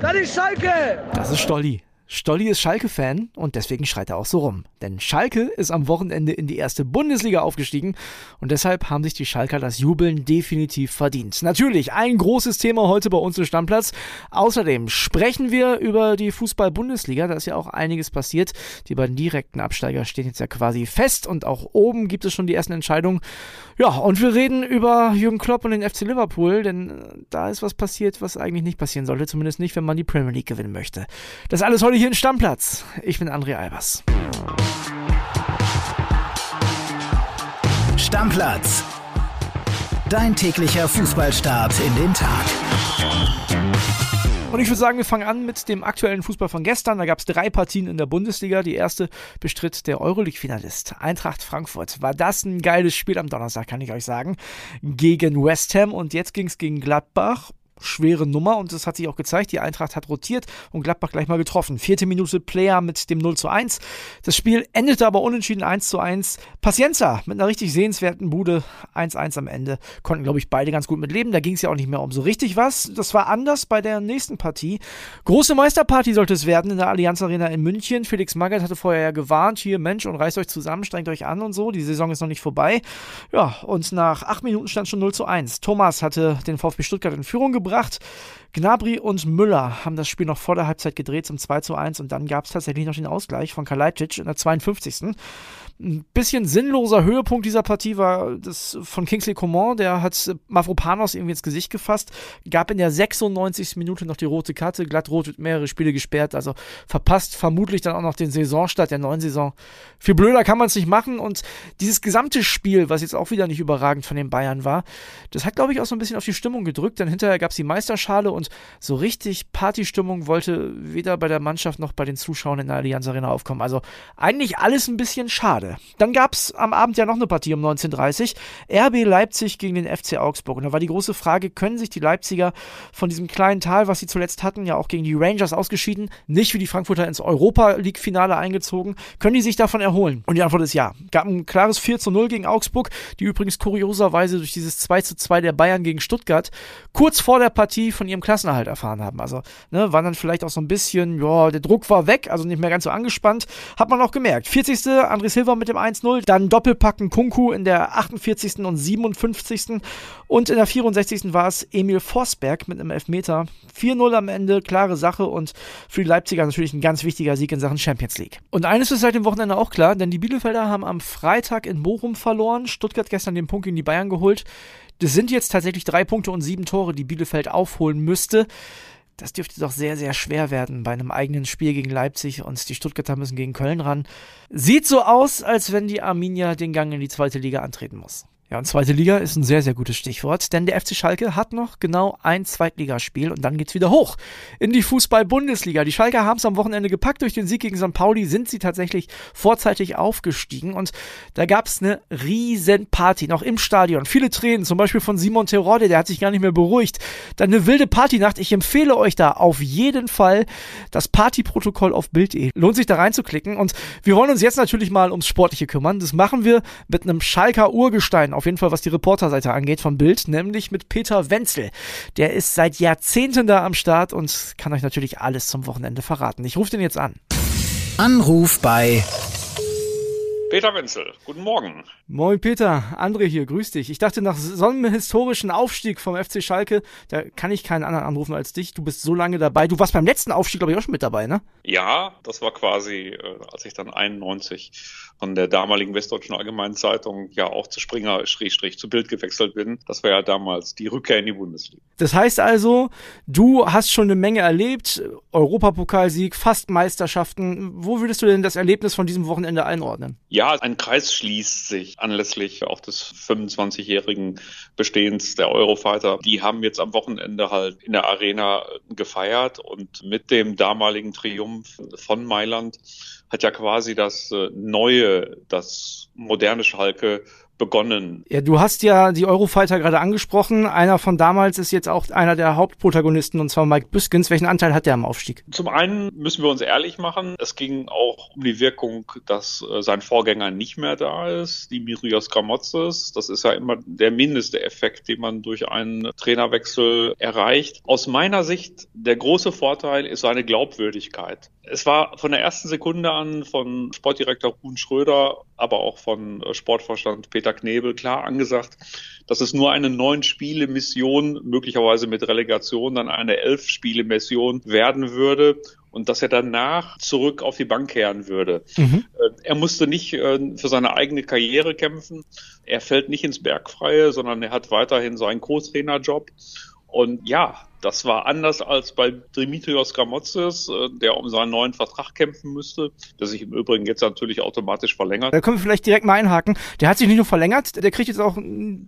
Das ist Schalke! Das ist Stolli. Stolli ist Schalke-Fan und deswegen schreit er auch so rum. Denn Schalke ist am Wochenende in die erste Bundesliga aufgestiegen und deshalb haben sich die Schalker das Jubeln definitiv verdient. Natürlich ein großes Thema heute bei uns im Stammplatz. Außerdem sprechen wir über die Fußball-Bundesliga. Da ist ja auch einiges passiert. Die beiden direkten Absteiger stehen jetzt ja quasi fest und auch oben gibt es schon die ersten Entscheidungen. Ja, und wir reden über Jürgen Klopp und den FC Liverpool, denn da ist was passiert, was eigentlich nicht passieren sollte. Zumindest nicht, wenn man die Premier League gewinnen möchte. Das alles heute hier in Stammplatz. Ich bin André Albers. Stammplatz. Dein täglicher Fußballstart in den Tag. Und ich würde sagen, wir fangen an mit dem aktuellen Fußball von gestern. Da gab es drei Partien in der Bundesliga. Die erste bestritt der Euroleague-Finalist Eintracht Frankfurt. War das ein geiles Spiel am Donnerstag, kann ich euch sagen, gegen West Ham. Und jetzt ging es gegen Gladbach schwere Nummer und das hat sich auch gezeigt. Die Eintracht hat rotiert und Gladbach gleich mal getroffen. Vierte Minute Player mit dem 0 zu 1. Das Spiel endete aber unentschieden 1 zu 1. Pacienza mit einer richtig sehenswerten Bude 1-1 am Ende. Konnten, glaube ich, beide ganz gut mit leben. Da ging es ja auch nicht mehr um so richtig was. Das war anders bei der nächsten Partie. Große Meisterparty sollte es werden in der Allianz Arena in München. Felix Magath hatte vorher ja gewarnt, hier Mensch und reißt euch zusammen, strengt euch an und so. Die Saison ist noch nicht vorbei. Ja, und nach acht Minuten stand schon 0 zu 1. Thomas hatte den VfB Stuttgart in Führung gebracht gebracht. Gnabry und Müller haben das Spiel noch vor der Halbzeit gedreht zum 2 zu 1 und dann gab es tatsächlich noch den Ausgleich von Kalajdzic in der 52. Ein bisschen sinnloser Höhepunkt dieser Partie war das von Kingsley Coman, der hat Mavropanos irgendwie ins Gesicht gefasst, gab in der 96. Minute noch die rote Karte, glattrot wird mehrere Spiele gesperrt, also verpasst vermutlich dann auch noch den Saisonstart der neuen Saison. Viel blöder kann man es nicht machen und dieses gesamte Spiel, was jetzt auch wieder nicht überragend von den Bayern war, das hat glaube ich auch so ein bisschen auf die Stimmung gedrückt, denn hinterher gab es die Meisterschale und so richtig Partystimmung wollte weder bei der Mannschaft noch bei den Zuschauern in der Allianz Arena aufkommen. Also eigentlich alles ein bisschen schade. Dann gab es am Abend ja noch eine Partie um 19.30 RB Leipzig gegen den FC Augsburg. Und da war die große Frage, können sich die Leipziger von diesem kleinen Tal, was sie zuletzt hatten, ja auch gegen die Rangers ausgeschieden, nicht wie die Frankfurter ins Europa League-Finale eingezogen, können die sich davon erholen? Und die Antwort ist ja. Gab ein klares 4 zu 0 gegen Augsburg, die übrigens kurioserweise durch dieses 2 zu 2 der Bayern gegen Stuttgart kurz vor der Partie von ihrem Klassenerhalt erfahren haben. Also, ne, waren dann vielleicht auch so ein bisschen, ja, der Druck war weg, also nicht mehr ganz so angespannt. Hat man auch gemerkt. 40. André Silva mit dem 1-0, dann Doppelpacken Kunku in der 48. und 57. Und in der 64. war es Emil Forsberg mit einem Elfmeter. 4-0 am Ende, klare Sache und für die Leipziger natürlich ein ganz wichtiger Sieg in Sachen Champions League. Und eines ist seit dem Wochenende auch klar, denn die Bielefelder haben am Freitag in Bochum verloren, Stuttgart gestern den Punkt gegen die Bayern geholt. Das sind jetzt tatsächlich drei Punkte und sieben Tore, die Bielefeld aufholen müsste. Das dürfte doch sehr, sehr schwer werden bei einem eigenen Spiel gegen Leipzig und die Stuttgarter müssen gegen Köln ran. Sieht so aus, als wenn die Arminia den Gang in die zweite Liga antreten muss. Ja, und zweite Liga ist ein sehr, sehr gutes Stichwort, denn der FC Schalke hat noch genau ein Zweitligaspiel und dann geht's wieder hoch in die Fußball-Bundesliga. Die Schalker haben es am Wochenende gepackt. Durch den Sieg gegen St. Pauli sind sie tatsächlich vorzeitig aufgestiegen und da gab's eine riesen Party, noch im Stadion. Viele Tränen, zum Beispiel von Simon Terodde, der hat sich gar nicht mehr beruhigt. Dann eine wilde Partynacht. Ich empfehle euch da auf jeden Fall das Partyprotokoll auf Bild.de. Lohnt sich da reinzuklicken und wir wollen uns jetzt natürlich mal ums Sportliche kümmern. Das machen wir mit einem Schalker Urgestein auf jeden Fall, was die Reporterseite angeht vom Bild, nämlich mit Peter Wenzel. Der ist seit Jahrzehnten da am Start und kann euch natürlich alles zum Wochenende verraten. Ich rufe den jetzt an. Anruf bei Peter Wenzel, guten Morgen. Moin Peter, André hier, grüß dich. Ich dachte, nach so einem historischen Aufstieg vom FC Schalke, da kann ich keinen anderen anrufen als dich. Du bist so lange dabei. Du warst beim letzten Aufstieg, glaube ich, auch schon mit dabei, ne? Ja, das war quasi, äh, als ich dann 91 von der damaligen Westdeutschen Allgemeinen Zeitung ja auch zu Springer, Schrägstrich, zu Bild gewechselt bin. Das war ja damals die Rückkehr in die Bundesliga. Das heißt also, du hast schon eine Menge erlebt, Europapokalsieg, fast Meisterschaften. Wo würdest du denn das Erlebnis von diesem Wochenende einordnen? Ja, ein Kreis schließt sich anlässlich auch des 25-jährigen Bestehens der Eurofighter. Die haben jetzt am Wochenende halt in der Arena gefeiert und mit dem damaligen Triumph von Mailand hat ja quasi das äh, neue, das moderne Schalke begonnen. Ja, du hast ja die Eurofighter gerade angesprochen. Einer von damals ist jetzt auch einer der Hauptprotagonisten und zwar Mike Büskens. Welchen Anteil hat der am Aufstieg? Zum einen müssen wir uns ehrlich machen. Es ging auch um die Wirkung, dass äh, sein Vorgänger nicht mehr da ist, Dimitrios Gramotzes. Das ist ja immer der mindeste Effekt, den man durch einen Trainerwechsel erreicht. Aus meiner Sicht der große Vorteil ist seine Glaubwürdigkeit. Es war von der ersten Sekunde an von Sportdirektor Kuhn Schröder, aber auch von äh, Sportvorstand Peter Knebel klar angesagt, dass es nur eine neun Spiele Mission, möglicherweise mit Relegation dann eine elf Spiele Mission werden würde und dass er danach zurück auf die Bank kehren würde. Mhm. Äh, er musste nicht äh, für seine eigene Karriere kämpfen. Er fällt nicht ins Bergfreie, sondern er hat weiterhin seinen Co-Trainer-Job. Und ja, das war anders als bei Dimitrios Gramotzes, äh, der um seinen neuen Vertrag kämpfen müsste, der sich im Übrigen jetzt natürlich automatisch verlängert. Da können wir vielleicht direkt mal einhaken. Der hat sich nicht nur verlängert, der kriegt jetzt auch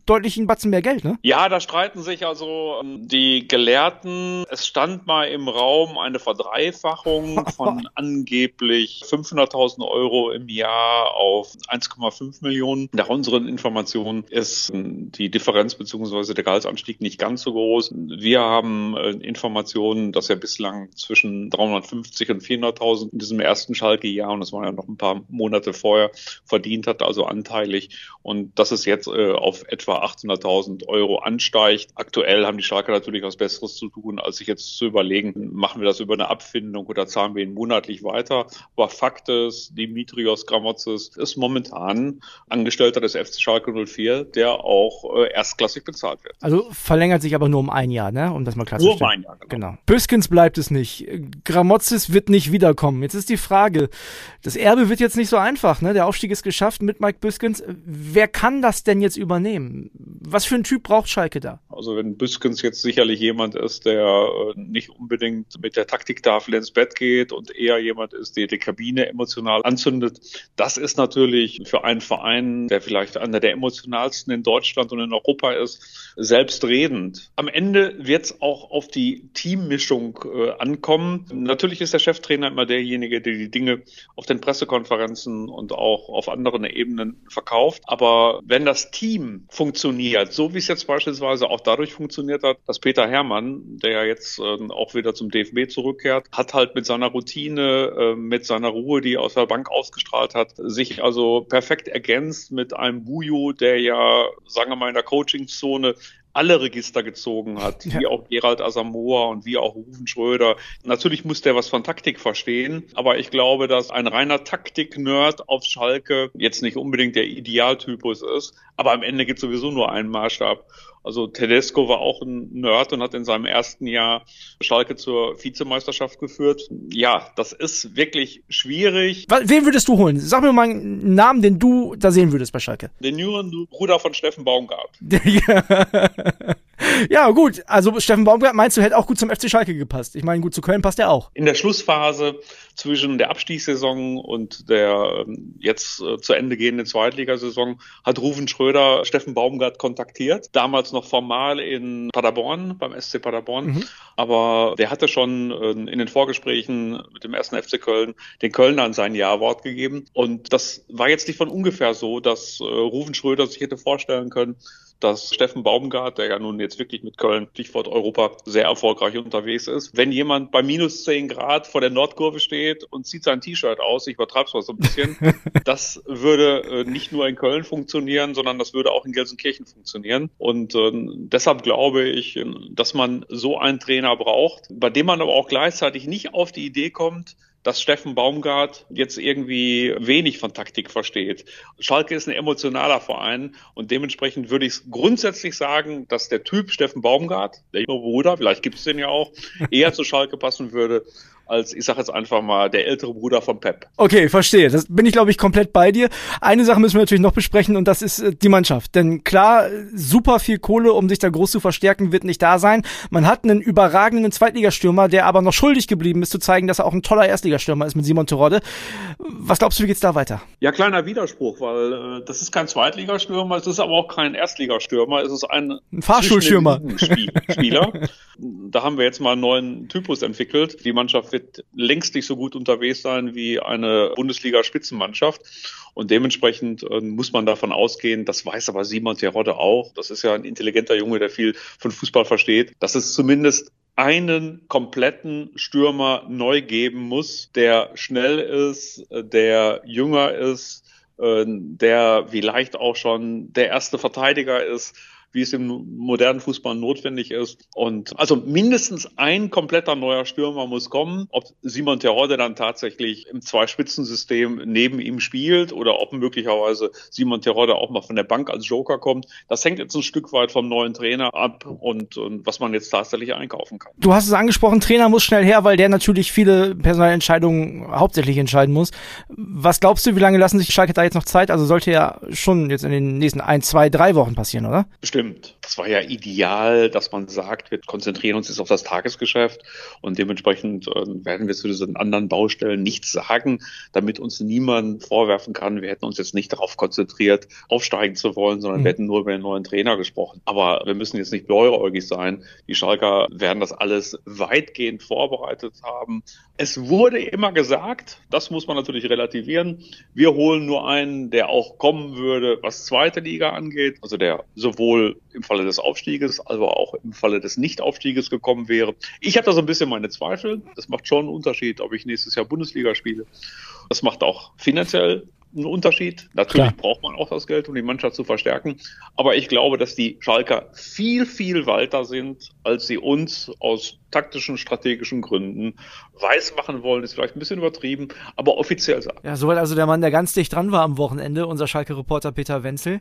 deutlich einen Batzen mehr Geld, ne? Ja, da streiten sich also ähm, die Gelehrten. Es stand mal im Raum eine Verdreifachung von angeblich 500.000 Euro im Jahr auf 1,5 Millionen. Nach unseren Informationen ist ähm, die Differenz bzw. der Gehaltsanstieg nicht ganz so groß. Wir haben äh, Informationen, dass er bislang zwischen 350 und 400.000 in diesem ersten Schalke-Jahr, und das war ja noch ein paar Monate vorher, verdient hat, also anteilig. Und dass es jetzt äh, auf etwa 800.000 Euro ansteigt. Aktuell haben die Schalke natürlich was Besseres zu tun, als sich jetzt zu überlegen, machen wir das über eine Abfindung oder zahlen wir ihn monatlich weiter. Aber Fakt ist, Dimitrios Gramotzes ist momentan Angestellter des FC Schalke 04, der auch äh, erstklassig bezahlt wird. Also verlängert sich aber nur um ein Jahr, ne? um das mal klarzustellen. Nur mein Jahr, genau. genau. Büskens bleibt es nicht. Gramozis wird nicht wiederkommen. Jetzt ist die Frage, das Erbe wird jetzt nicht so einfach, ne? Der Aufstieg ist geschafft mit Mike Büskens. Wer kann das denn jetzt übernehmen? Was für ein Typ braucht Schalke da? Also wenn Büskens jetzt sicherlich jemand ist, der äh, nicht unbedingt mit der Taktiktafel ins Bett geht und eher jemand ist, der die Kabine emotional anzündet, das ist natürlich für einen Verein, der vielleicht einer der emotionalsten in Deutschland und in Europa ist, selbstredend. Am Ende wird es auch auf die Teammischung äh, ankommen. Natürlich ist der Cheftrainer immer derjenige, der die Dinge auf den Pressekonferenzen und auch auf anderen Ebenen verkauft. Aber wenn das Team funktioniert, so wie es jetzt beispielsweise auch dadurch funktioniert hat, dass Peter Herrmann, der ja jetzt äh, auch wieder zum DFB zurückkehrt, hat halt mit seiner Routine, äh, mit seiner Ruhe, die er aus der Bank ausgestrahlt hat, sich also perfekt ergänzt mit einem Buju, der ja, sagen wir mal, in der Coachingzone alle Register gezogen hat, ja. wie auch Gerald Asamoah und wie auch Rufen Schröder. Natürlich muss der was von Taktik verstehen, aber ich glaube, dass ein reiner Taktik-Nerd auf Schalke jetzt nicht unbedingt der Idealtypus ist, aber am Ende gibt es sowieso nur einen Maßstab. Also Tedesco war auch ein Nerd und hat in seinem ersten Jahr Schalke zur Vizemeisterschaft geführt. Ja, das ist wirklich schwierig. Wen würdest du holen? Sag mir mal einen Namen, den du da sehen würdest bei Schalke. Den jüngeren Bruder von Steffen Baumgart. ja, gut. Also Steffen Baumgart meinst du, hätte auch gut zum FC Schalke gepasst. Ich meine, gut, zu Köln passt er auch. In der Schlussphase zwischen der Abstiegssaison und der ähm, jetzt äh, zu Ende gehenden Zweitligasaison hat Rufen Schröder Steffen Baumgart kontaktiert. Damals noch formal in Paderborn, beim SC Paderborn. Mhm. Aber der hatte schon äh, in den Vorgesprächen mit dem ersten FC Köln den Kölnern sein Ja-Wort gegeben. Und das war jetzt nicht von ungefähr so, dass äh, Rufen Schröder sich hätte vorstellen können, dass Steffen Baumgart, der ja nun jetzt wirklich mit Köln, Stichwort Europa, sehr erfolgreich unterwegs ist. Wenn jemand bei minus 10 Grad vor der Nordkurve steht und zieht sein T-Shirt aus, ich übertreibe es mal so ein bisschen, das würde äh, nicht nur in Köln funktionieren, sondern das würde auch in Gelsenkirchen funktionieren. Und äh, deshalb glaube ich, dass man so einen Trainer braucht, bei dem man aber auch gleichzeitig nicht auf die Idee kommt, dass Steffen Baumgart jetzt irgendwie wenig von Taktik versteht. Schalke ist ein emotionaler Verein und dementsprechend würde ich grundsätzlich sagen, dass der Typ Steffen Baumgart, der junge Bruder, vielleicht gibt es den ja auch, eher zu Schalke passen würde als, ich sage jetzt einfach mal, der ältere Bruder von Pep. Okay, verstehe. Das bin ich, glaube ich, komplett bei dir. Eine Sache müssen wir natürlich noch besprechen und das ist äh, die Mannschaft. Denn klar, super viel Kohle, um sich da groß zu verstärken, wird nicht da sein. Man hat einen überragenden Zweitligastürmer, der aber noch schuldig geblieben ist, zu zeigen, dass er auch ein toller Erstligastürmer ist mit Simon Terodde. Was glaubst du, wie geht's da weiter? Ja, kleiner Widerspruch, weil äh, das ist kein Zweitligastürmer, es ist aber auch kein Erstligastürmer, es ist ein, ein Fahrschulstürmer. Spieler. da haben wir jetzt mal einen neuen Typus entwickelt. Die Mannschaft wird wird längst nicht so gut unterwegs sein wie eine Bundesliga-Spitzenmannschaft. Und dementsprechend äh, muss man davon ausgehen, das weiß aber Simon Terodde auch, das ist ja ein intelligenter Junge, der viel von Fußball versteht, dass es zumindest einen kompletten Stürmer neu geben muss, der schnell ist, der jünger ist, äh, der vielleicht auch schon der erste Verteidiger ist wie es im modernen Fußball notwendig ist. Und also mindestens ein kompletter neuer Stürmer muss kommen. Ob Simon Terodde dann tatsächlich im Zwei-Spitzen-System neben ihm spielt oder ob möglicherweise Simon Terodde auch mal von der Bank als Joker kommt, das hängt jetzt ein Stück weit vom neuen Trainer ab und, und was man jetzt tatsächlich einkaufen kann. Du hast es angesprochen, Trainer muss schnell her, weil der natürlich viele Personalentscheidungen hauptsächlich entscheiden muss. Was glaubst du, wie lange lassen sich Schalke da jetzt noch Zeit? Also sollte ja schon jetzt in den nächsten ein, zwei, drei Wochen passieren, oder? Bestimmt stimmt. Das war ja ideal, dass man sagt, wir konzentrieren uns jetzt auf das Tagesgeschäft und dementsprechend äh, werden wir zu diesen anderen Baustellen nichts sagen, damit uns niemand vorwerfen kann, wir hätten uns jetzt nicht darauf konzentriert, aufsteigen zu wollen, sondern mhm. wir hätten nur über den neuen Trainer gesprochen. Aber wir müssen jetzt nicht blauäugig sein. Die Schalker werden das alles weitgehend vorbereitet haben. Es wurde immer gesagt, das muss man natürlich relativieren, wir holen nur einen, der auch kommen würde, was zweite Liga angeht, also der sowohl im Falle des Aufstieges, aber auch im Falle des Nichtaufstieges gekommen wäre. Ich habe da so ein bisschen meine Zweifel. Das macht schon einen Unterschied, ob ich nächstes Jahr Bundesliga spiele. Das macht auch finanziell einen Unterschied. Natürlich Klar. braucht man auch das Geld, um die Mannschaft zu verstärken. Aber ich glaube, dass die Schalker viel, viel weiter sind, als sie uns aus taktischen, strategischen Gründen weiß machen wollen, ist vielleicht ein bisschen übertrieben, aber offiziell sagen. Ja, soweit also der Mann, der ganz dicht dran war am Wochenende, unser Schalke-Reporter Peter Wenzel.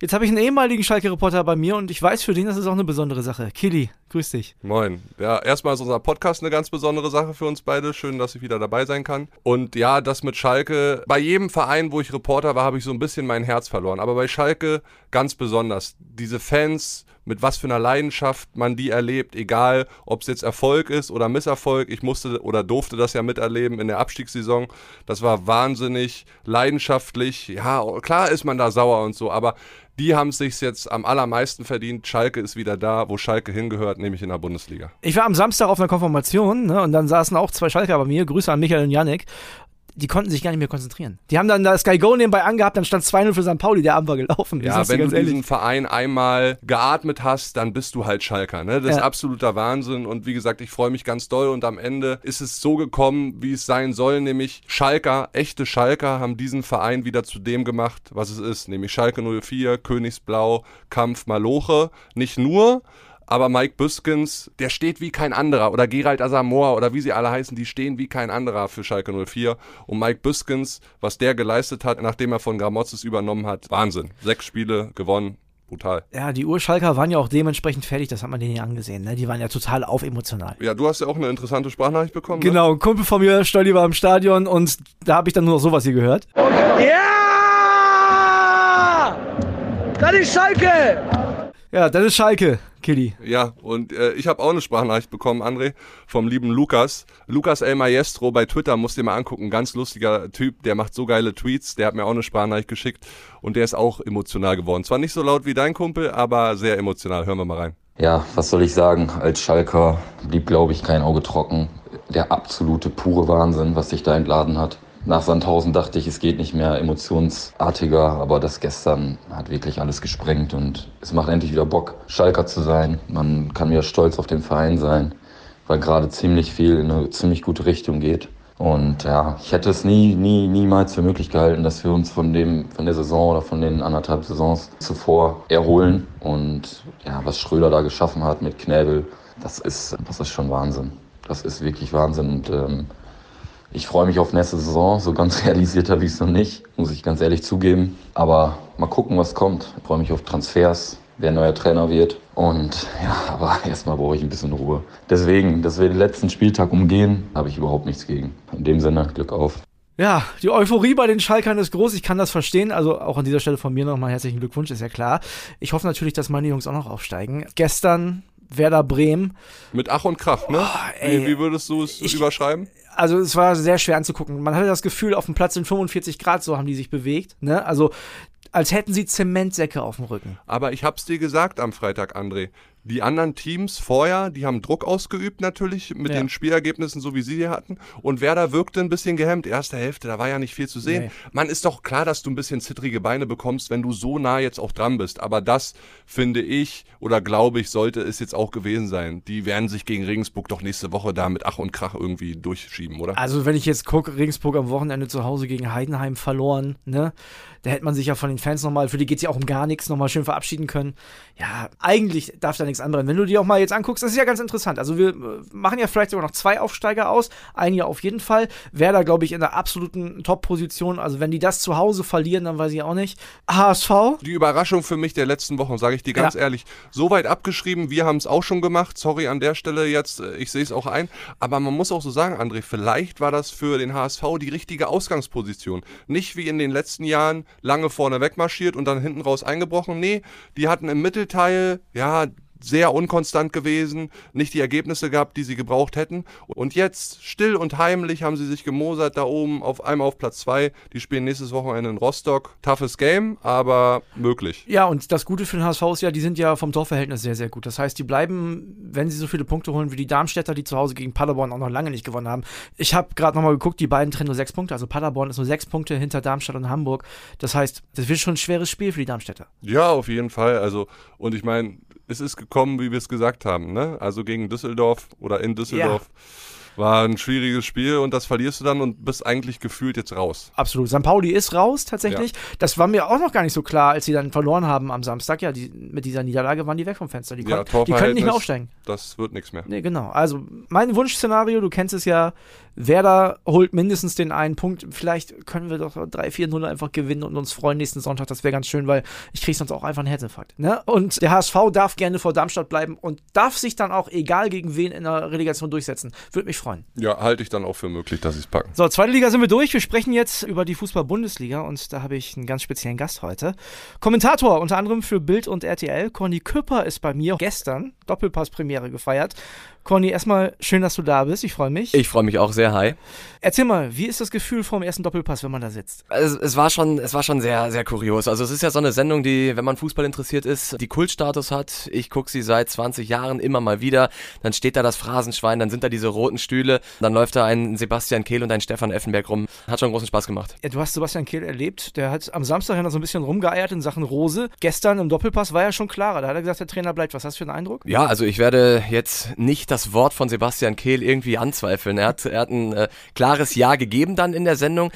Jetzt habe ich einen ehemaligen Schalke-Reporter bei mir und ich weiß für den, das ist auch eine besondere Sache. Kili, grüß dich. Moin. Ja, erstmal ist unser Podcast eine ganz besondere Sache für uns beide. Schön, dass ich wieder dabei sein kann. Und ja, das mit Schalke, bei jedem Verein, wo ich Reporter war, habe ich so ein bisschen mein Herz verloren. Aber bei Schalke ganz besonders. Diese Fans, mit was für einer Leidenschaft man die erlebt, egal ob es jetzt Erfolg ist oder Misserfolg. Ich musste oder durfte das ja miterleben in der Abstiegssaison. Das war wahnsinnig leidenschaftlich. Ja, klar ist man da sauer und so, aber die haben es sich jetzt am allermeisten verdient. Schalke ist wieder da, wo Schalke hingehört, nämlich in der Bundesliga. Ich war am Samstag auf einer Konfirmation ne, und dann saßen auch zwei Schalker bei mir. Grüße an Michael und Yannick die konnten sich gar nicht mehr konzentrieren. Die haben dann das Sky Go nebenbei angehabt, dann stand 2-0 für St. Pauli, der Abend war gelaufen. Ja, wenn du ehrlich. diesen Verein einmal geatmet hast, dann bist du halt Schalker. Ne? Das ja. ist absoluter Wahnsinn und wie gesagt, ich freue mich ganz doll und am Ende ist es so gekommen, wie es sein soll, nämlich Schalker, echte Schalker haben diesen Verein wieder zu dem gemacht, was es ist, nämlich Schalke 04, Königsblau, Kampf Maloche. Nicht nur, aber Mike Büskens, der steht wie kein anderer. Oder Gerald Asamoah oder wie sie alle heißen, die stehen wie kein anderer für Schalke 04. Und Mike Büskens, was der geleistet hat, nachdem er von Gramozis übernommen hat, Wahnsinn. Sechs Spiele gewonnen, brutal. Ja, die Urschalker waren ja auch dementsprechend fertig, das hat man denen ja angesehen. Ne? Die waren ja total aufemotional. Ja, du hast ja auch eine interessante Sprachnachricht bekommen. Genau, ne? ein Kumpel von mir, Stolli, war im Stadion und da habe ich dann nur noch sowas hier gehört. Ja! Das ist Schalke! Ja, das ist Schalke, Killy. Ja, und äh, ich habe auch eine Sprachnachricht bekommen, André, vom lieben Lukas. Lukas El Maestro bei Twitter, musst dir mal angucken. Ganz lustiger Typ, der macht so geile Tweets. Der hat mir auch eine Sprachnachricht geschickt und der ist auch emotional geworden. Zwar nicht so laut wie dein Kumpel, aber sehr emotional. Hören wir mal rein. Ja, was soll ich sagen? Als Schalker blieb, glaube ich, kein Auge trocken. Der absolute pure Wahnsinn, was sich da entladen hat. Nach Sandhausen dachte ich, es geht nicht mehr emotionsartiger, aber das gestern hat wirklich alles gesprengt und es macht endlich wieder Bock, Schalker zu sein. Man kann wieder stolz auf den Verein sein, weil gerade ziemlich viel in eine ziemlich gute Richtung geht. Und ja, ich hätte es nie, nie, niemals für möglich gehalten, dass wir uns von dem, von der Saison oder von den anderthalb Saisons zuvor erholen. Und ja, was Schröder da geschaffen hat mit Knäbel, das ist, das ist schon Wahnsinn. Das ist wirklich Wahnsinn. Und ähm, ich freue mich auf nächste Saison. So ganz realisiert habe ich es noch nicht, muss ich ganz ehrlich zugeben. Aber mal gucken, was kommt. Ich freue mich auf Transfers, wer neuer Trainer wird. Und ja, aber erstmal brauche ich ein bisschen Ruhe. Deswegen, dass wir den letzten Spieltag umgehen, habe ich überhaupt nichts gegen. In dem Sinne, Glück auf. Ja, die Euphorie bei den Schalkern ist groß. Ich kann das verstehen. Also auch an dieser Stelle von mir nochmal herzlichen Glückwunsch, ist ja klar. Ich hoffe natürlich, dass meine Jungs auch noch aufsteigen. Gestern Werder Bremen. Mit Ach und Krach, ne? Oh, wie, wie, würdest du es ich, überschreiben? Also es war sehr schwer anzugucken. Man hatte das Gefühl, auf dem Platz in 45 Grad, so haben die sich bewegt. Ne? Also als hätten sie Zementsäcke auf dem Rücken. Aber ich hab's dir gesagt am Freitag, André. Die anderen Teams vorher, die haben Druck ausgeübt natürlich mit Ja. den Spielergebnissen, so wie sie die hatten. Und Werder wirkte ein bisschen gehemmt. Erste Hälfte, da war ja nicht viel zu sehen. Nee. Man ist doch klar, dass du ein bisschen zittrige Beine bekommst, wenn du so nah jetzt auch dran bist. Aber das finde ich oder glaube ich, sollte es jetzt auch gewesen sein. Die werden sich gegen Regensburg doch nächste Woche da mit Ach und Krach irgendwie durchschieben, oder? Also, wenn ich jetzt gucke, Regensburg am Wochenende zu Hause gegen Heidenheim verloren, ne? Da hätte man sich ja von den Fans nochmal, für die geht es ja auch um gar nichts, nochmal schön verabschieden können. Ja, eigentlich darf da nichts anbrennen. Wenn du dir auch mal jetzt anguckst, das ist ja ganz interessant. Also, wir äh, machen ja vielleicht sogar noch zwei Aufsteiger aus. Ein Jahr auf jeden Fall. Werder, glaube ich, in der absoluten Top-Position. Also, wenn die das zu Hause verlieren, dann weiß ich auch nicht. HSV? Die Überraschung für mich der letzten Wochen, sage ich dir ganz Ja. ehrlich, so weit abgeschrieben, wir haben es auch schon gemacht, sorry an der Stelle jetzt, äh, ich sehe es auch ein, aber man muss auch so sagen, André, vielleicht war das für den HSV die richtige Ausgangsposition. Nicht wie in den letzten Jahren lange vorne wegmarschiert und dann hinten raus eingebrochen, nee, die hatten im Mittelteil, ja, sehr unkonstant gewesen, nicht die Ergebnisse gehabt, die sie gebraucht hätten. Und jetzt, still und heimlich, haben sie sich gemosert da oben, auf einmal auf Platz zwei. Die spielen nächstes Wochenende in Rostock. Toughes Game, aber möglich. Ja, und das Gute für den HSV ist ja, die sind ja vom Torverhältnis sehr, sehr gut. Das heißt, die bleiben, wenn sie so viele Punkte holen wie die Darmstädter, die zu Hause gegen Paderborn auch noch lange nicht gewonnen haben. Ich habe gerade nochmal geguckt, die beiden trennen nur sechs Punkte. Also Paderborn ist nur sechs Punkte hinter Darmstadt und Hamburg. Das heißt, das wird schon ein schweres Spiel für die Darmstädter. Ja, auf jeden Fall. Also, und ich meine, es ist gekommen, wie wir es gesagt haben, ne? Also gegen Düsseldorf oder in Düsseldorf. War ein schwieriges Spiel und das verlierst du dann und bist eigentlich gefühlt jetzt raus. Absolut. St. Pauli ist raus tatsächlich. Das war mir auch noch gar nicht so klar, als sie dann verloren haben am Samstag. Ja, die, mit dieser Niederlage waren die weg vom Fenster. Die, Ja, kon die können nicht mehr aufsteigen. Das wird nichts mehr. Nee, genau. Also mein Wunschszenario, du kennst es ja, Werder holt mindestens den einen Punkt. Vielleicht können wir doch 3-4-0 einfach gewinnen und uns freuen nächsten Sonntag. Das wäre ganz schön, weil ich kriege sonst auch einfach einen Herzinfarkt. Ne? Und der HSV darf gerne vor Darmstadt bleiben und darf sich dann auch, egal gegen wen, in der Relegation durchsetzen. Würde mich freuen. Ja, halte ich dann auch für möglich, dass sie es packen. So, zweite Liga sind wir durch. Wir sprechen jetzt über die Fußball-Bundesliga und da habe ich einen ganz speziellen Gast heute. Kommentator unter anderem für Bild und RTL. Conny Küpper ist bei mir gestern Doppelpass-Premiere gefeiert. Conny, erstmal schön, dass du da bist. Ich freue mich. Ich freue mich auch sehr, hi. Erzähl mal, wie ist das Gefühl vor dem ersten Doppelpass, wenn man da sitzt? Es, es war schon, es war schon sehr, sehr kurios. Also es ist ja so eine Sendung, die, wenn man Fußball interessiert ist, die Kultstatus hat. Ich gucke sie seit 20 Jahren immer mal wieder. Dann steht da das Phrasenschwein, dann sind da diese roten Stühle, dann läuft da ein Sebastian Kehl und ein Stefan Effenberg rum. Hat schon großen Spaß gemacht. Ja, du hast Sebastian Kehl erlebt. Der hat am Samstag ja noch so ein bisschen rumgeeiert in Sachen Rose. Gestern im Doppelpass war ja schon klarer. Da hat er gesagt, der Trainer bleibt. Was hast du für einen Eindruck? Ja, also ich werde jetzt nicht das Wort von Sebastian Kehl irgendwie anzweifeln. Er hat, er hat ein äh, klares Ja gegeben dann in der Sendung.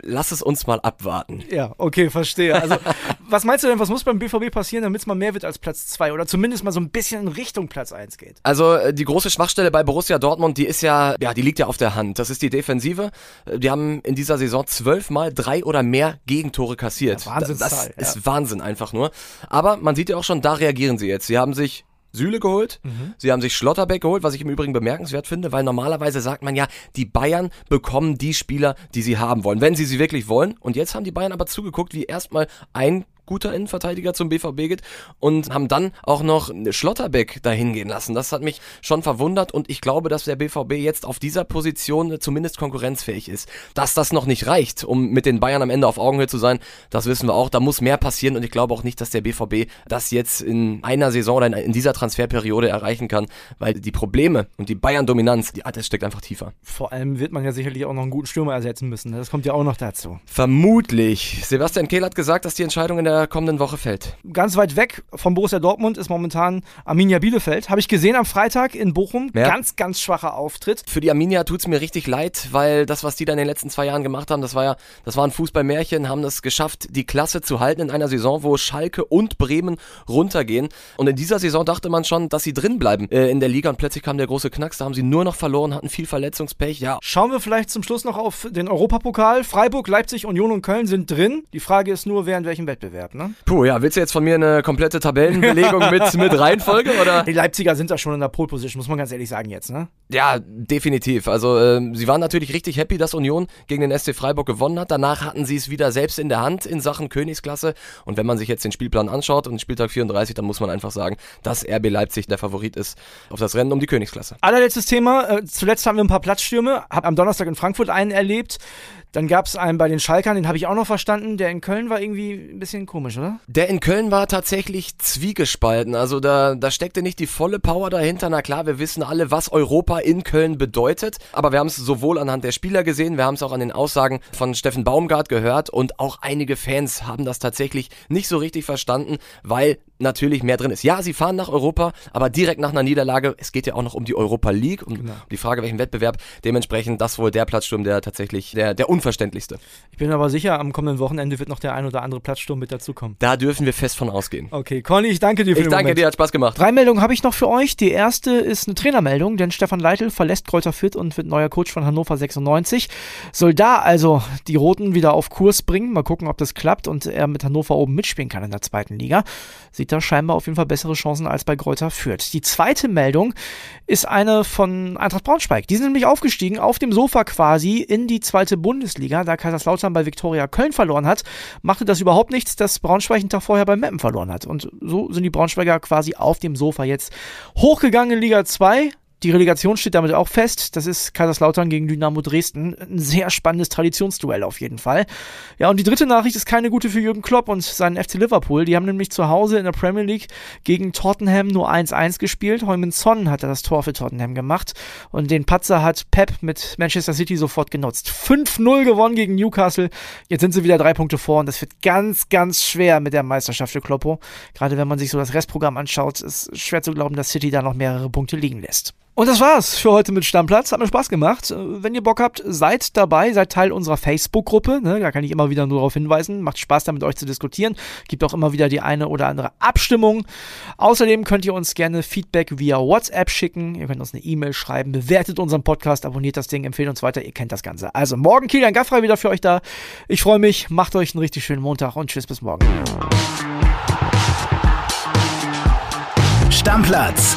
Lass es uns mal abwarten. Ja, okay, verstehe. Also, was meinst du denn, was muss beim BVB passieren, damit es mal mehr wird als Platz 2 oder zumindest mal so ein bisschen in Richtung Platz 1 geht? Also äh, die große Schwachstelle bei Borussia Dortmund, die ist ja, ja, die liegt ja auf der Hand. Das ist die Defensive. Äh, Die haben in dieser Saison zwölfmal drei oder mehr Gegentore kassiert. Ja, Wahnsinnszahl, Das ja. ist Wahnsinn einfach nur. Aber man sieht ja auch schon, da reagieren sie jetzt. Sie haben sich Süle geholt, Mhm. sie haben sich Schlotterbeck geholt, was ich im Übrigen bemerkenswert finde, weil normalerweise sagt man ja, die Bayern bekommen die Spieler, die sie haben wollen, wenn sie sie wirklich wollen. Und jetzt haben die Bayern aber zugeguckt, wie erstmal ein guter Innenverteidiger zum BVB geht und haben dann auch noch Schlotterbeck dahin gehen lassen. Das hat mich schon verwundert und ich glaube, dass der BVB jetzt auf dieser Position zumindest konkurrenzfähig ist. Dass das noch nicht reicht, um mit den Bayern am Ende auf Augenhöhe zu sein, das wissen wir auch. Da muss mehr passieren und ich glaube auch nicht, dass der BVB das jetzt in einer Saison oder in- dieser Transferperiode erreichen kann, weil die Probleme und die Bayern-Dominanz, die, ah, das steckt einfach tiefer. Vor allem wird man ja sicherlich auch noch einen guten Stürmer ersetzen müssen. ne? Das kommt ja auch noch dazu. Vermutlich. Sebastian Kehl hat gesagt, dass die Entscheidung in der kommenden Woche fällt. Ganz weit weg von Borussia Dortmund ist momentan Arminia Bielefeld. Habe ich gesehen am Freitag in Bochum. Ja. Ganz, ganz schwacher Auftritt. Für die Arminia tut's mir richtig leid, weil das, was die da in den letzten zwei Jahren gemacht haben, das war ja, das war ein Fußballmärchen, haben es geschafft, die Klasse zu halten in einer Saison, wo Schalke und Bremen runtergehen. Und in dieser Saison dachte man schon, dass sie drin bleiben äh, in der Liga und plötzlich kam der große Knacks, da haben sie nur noch verloren, hatten viel Verletzungspech. Ja, Schauen wir vielleicht zum Schluss noch auf den Europapokal. Freiburg, Leipzig, Union und Köln sind drin. Die Frage ist nur, wer in welchem Wettbewerb, ne? puh, ja, willst du jetzt von mir eine komplette Tabellenbelegung mit, mit Reihenfolge oder? Die Leipziger sind da schon in der Pole Position, muss man ganz ehrlich sagen jetzt, ne? Ja, definitiv. Also ähm, sie waren natürlich richtig happy, dass Union gegen den SC Freiburg gewonnen hat. Danach hatten sie es wieder selbst in der Hand in Sachen Königsklasse. Und wenn man sich jetzt den Spielplan anschaut und Spieltag 34, dann muss man einfach sagen, dass RB Leipzig der Favorit ist auf das Rennen um die Königsklasse. Allerletztes Thema. Äh, zuletzt haben wir ein paar Platzstürme. Hab am Donnerstag in Frankfurt einen erlebt. Dann gab es einen bei den Schalkern, den habe ich auch noch verstanden. Der in Köln war irgendwie ein bisschen komisch, oder? Der in Köln war tatsächlich zwiegespalten. Also da, da steckte nicht die volle Power dahinter. Na klar, wir wissen alle, was Europa in Köln bedeutet. Aber wir haben es sowohl anhand der Spieler gesehen, wir haben es auch an den Aussagen von Steffen Baumgart gehört und auch einige Fans haben das tatsächlich nicht so richtig verstanden, weil natürlich mehr drin ist. Ja, sie fahren nach Europa, aber direkt nach einer Niederlage, es geht ja auch noch um die Europa League, um genau. die Frage, welchen Wettbewerb. Dementsprechend das wohl der Platzsturm, der tatsächlich der, der unverständlichste. Ich bin aber sicher, am kommenden Wochenende wird noch der ein oder andere Platzsturm mit dazukommen. Da dürfen wir fest von ausgehen. Okay, Conny, ich danke dir für Ich danke Moment. dir, hat Spaß gemacht. Drei Meldungen habe ich noch für euch. Die erste ist eine Trainermeldung, denn Stefan Leitl verlässt Kräuter Fürth und wird neuer Coach von Hannover 96. Soll da also die Roten wieder auf Kurs bringen. Mal gucken, ob das klappt und er mit Hannover oben mitspielen kann in der zweiten Liga. Sieht da scheinbar auf jeden Fall bessere Chancen als bei Kräuter Fürth. Die zweite Meldung ist eine von Eintracht Braunschweig. Die sind nämlich aufgestiegen, auf dem Sofa quasi in die zweite Bundesliga, da Kaiserslautern bei Viktoria Köln verloren hat, machte das überhaupt nichts, dass Braunschweig einen Tag vorher bei Meppen verloren hat. Und so sind die Braunschweiger quasi auf dem Sofa jetzt hochgegangen in Liga 2. Die Relegation steht damit auch fest. Das ist Kaiserslautern gegen Dynamo Dresden. Ein sehr spannendes Traditionsduell auf jeden Fall. Ja, und die dritte Nachricht ist keine gute für Jürgen Klopp und seinen FC Liverpool. Die haben nämlich zu Hause in der Premier League gegen Tottenham nur 1-1 gespielt. Heumann Son hat das Tor für Tottenham gemacht und den Patzer hat Pep mit Manchester City sofort genutzt. 5-0 gewonnen gegen Newcastle. Jetzt sind sie wieder drei Punkte vor und das wird ganz, ganz schwer mit der Meisterschaft für Kloppo. Gerade wenn man sich so das Restprogramm anschaut, ist schwer zu glauben, dass City da noch mehrere Punkte liegen lässt. Und das war's für heute mit Stammplatz. Hat mir Spaß gemacht. Wenn ihr Bock habt, seid dabei, seid Teil unserer Facebook-Gruppe. Ne? Da kann ich immer wieder nur darauf hinweisen. Macht Spaß, da mit euch zu diskutieren. Gibt auch immer wieder die eine oder andere Abstimmung. Außerdem könnt ihr uns gerne Feedback via WhatsApp schicken. Ihr könnt uns eine E-Mail schreiben, bewertet unseren Podcast, abonniert das Ding, empfehlt uns weiter. Ihr kennt das Ganze. Also morgen Kilian Gaffrey wieder für euch da. Ich freue mich. Macht euch einen richtig schönen Montag und tschüss bis morgen. Stammplatz